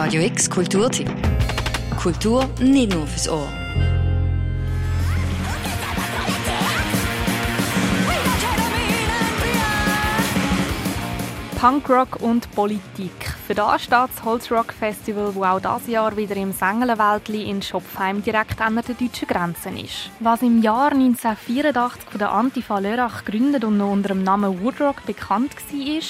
Radio X Kulturtipp. Kultur nicht nur fürs Ohr. Punkrock und Politik. Für das steht das Holzrock Festival, wo auch dieses Jahr wieder im Sengelenwäldli in Schopfheim direkt an der deutschen Grenze ist. Was im Jahr 1984 von der Antifa Lörrach gegründet und noch unter dem Namen Woodrock bekannt war,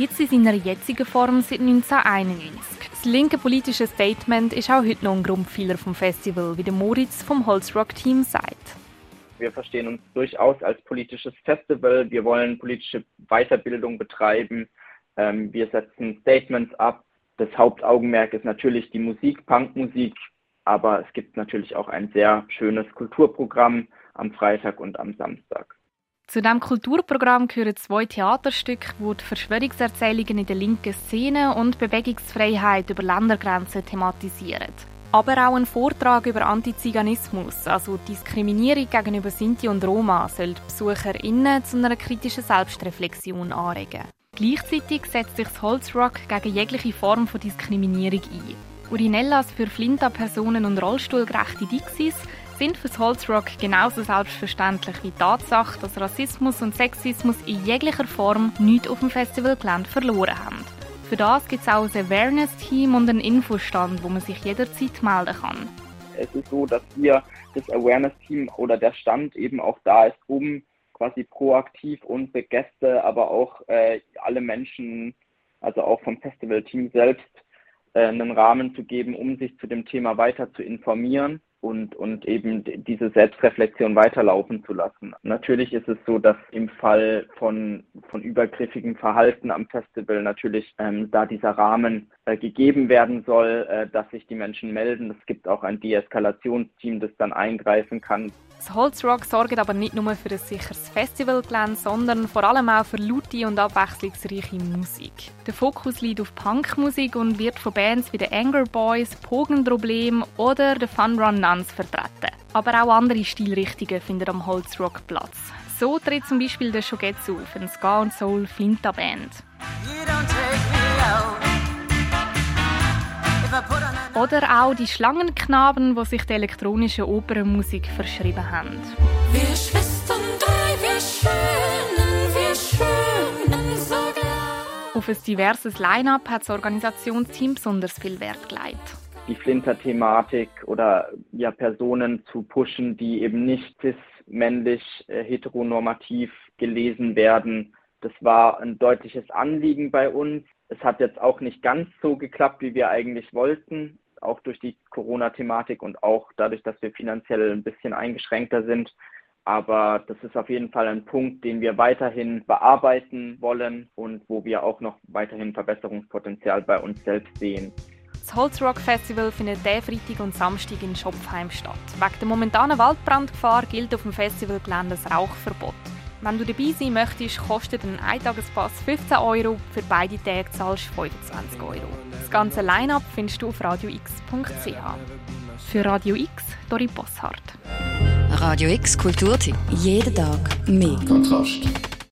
gibt es in seiner jetzigen Form seit 1991. Das linke politische Statement ist auch heute noch ein Grundpfeiler vom Festival, wie der Moritz vom Holzrock-Team sagt. Wir verstehen uns durchaus als politisches Festival. Wir wollen politische Weiterbildung betreiben. Ähm, wir setzen Statements ab. Das Hauptaugenmerk ist natürlich die Musik, Punkmusik, aber es gibt natürlich auch ein sehr schönes Kulturprogramm am Freitag und am Samstag. Zu diesem Kulturprogramm gehören zwei Theaterstücke, die die Verschwörungserzählungen in der linken Szene und Bewegungsfreiheit über Ländergrenzen thematisieren. Aber auch ein Vortrag über Antiziganismus, also Diskriminierung gegenüber Sinti und Roma, soll die BesucherInnen zu einer kritischen Selbstreflexion anregen. Gleichzeitig setzt sich das Holzrock gegen jegliche Form von Diskriminierung ein. Urinellas für Flinta-Personen und rollstuhlgerechte Dixies sind für das Holzrock genauso selbstverständlich wie die Tatsache, dass Rassismus und Sexismus in jeglicher Form nichts auf dem Festivalgelände verloren haben. Für das gibt es auch ein Awareness-Team und einen Infostand, wo man sich jederzeit melden kann. Es ist so, dass hier das Awareness-Team oder der Stand eben auch da ist, um quasi proaktiv unsere Gäste, aber auch äh, alle Menschen, also auch vom Festivalteam selbst, äh, einen Rahmen zu geben, um sich zu dem Thema weiter zu informieren und, und eben diese Selbstreflexion weiterlaufen zu lassen. Natürlich ist es so, dass im Fall von, von übergriffigem Verhalten am Festival natürlich ähm, da dieser Rahmen gegeben werden soll, äh, dass sich die Menschen melden. Es gibt auch ein Deeskalationsteam, das dann eingreifen kann. Das Holzrock sorgt aber nicht nur für ein sicheres Festivalgelände, sondern vor allem auch für laute und abwechslungsreiche Musik. Der Fokus liegt auf Punkmusik und wird von Bands wie den Anger Boys, Pogenproblem oder den Fun Run Nuns vertreten. Aber auch andere Stilrichtungen finden am Holzrock Platz. So tritt zum Beispiel der Shogetsu auf, eine Ska- und Soul-Flinta-Band. Oder auch die Schlangenknaben, die sich der elektronischen Opernmusik verschrieben haben. Wir Schwestern drei, wir schönen, wir schönen so Auf ein diverses Line-Up hat das Organisationsteam besonders viel Wert gelegt. Die Flinter-Thematik oder ja, Personen zu pushen, die eben nicht cis-männlich äh, heteronormativ gelesen werden, das war ein deutliches Anliegen bei uns. Es hat jetzt auch nicht ganz so geklappt, wie wir eigentlich wollten, auch durch die Corona-Thematik und auch dadurch, dass wir finanziell ein bisschen eingeschränkter sind. Aber das ist auf jeden Fall ein Punkt, den wir weiterhin bearbeiten wollen und wo wir auch noch weiterhin Verbesserungspotenzial bei uns selbst sehen. Das Holzrock Festival findet der Freitag und Samstag in Schopfheim statt. Wegen der momentanen Waldbrandgefahr gilt auf dem Festivalgelände das Rauchverbot. Wenn du dabei sein möchtest, kostet ein Eintagespass 15 Euro, für beide Tage zahlst du 25 Euro. Das ganze Line-Up findest du auf radiox.ch. Für Radio X, Dori Bosshardt. Radio X Kulturtipp. Jeden Tag mehr. Kontrast.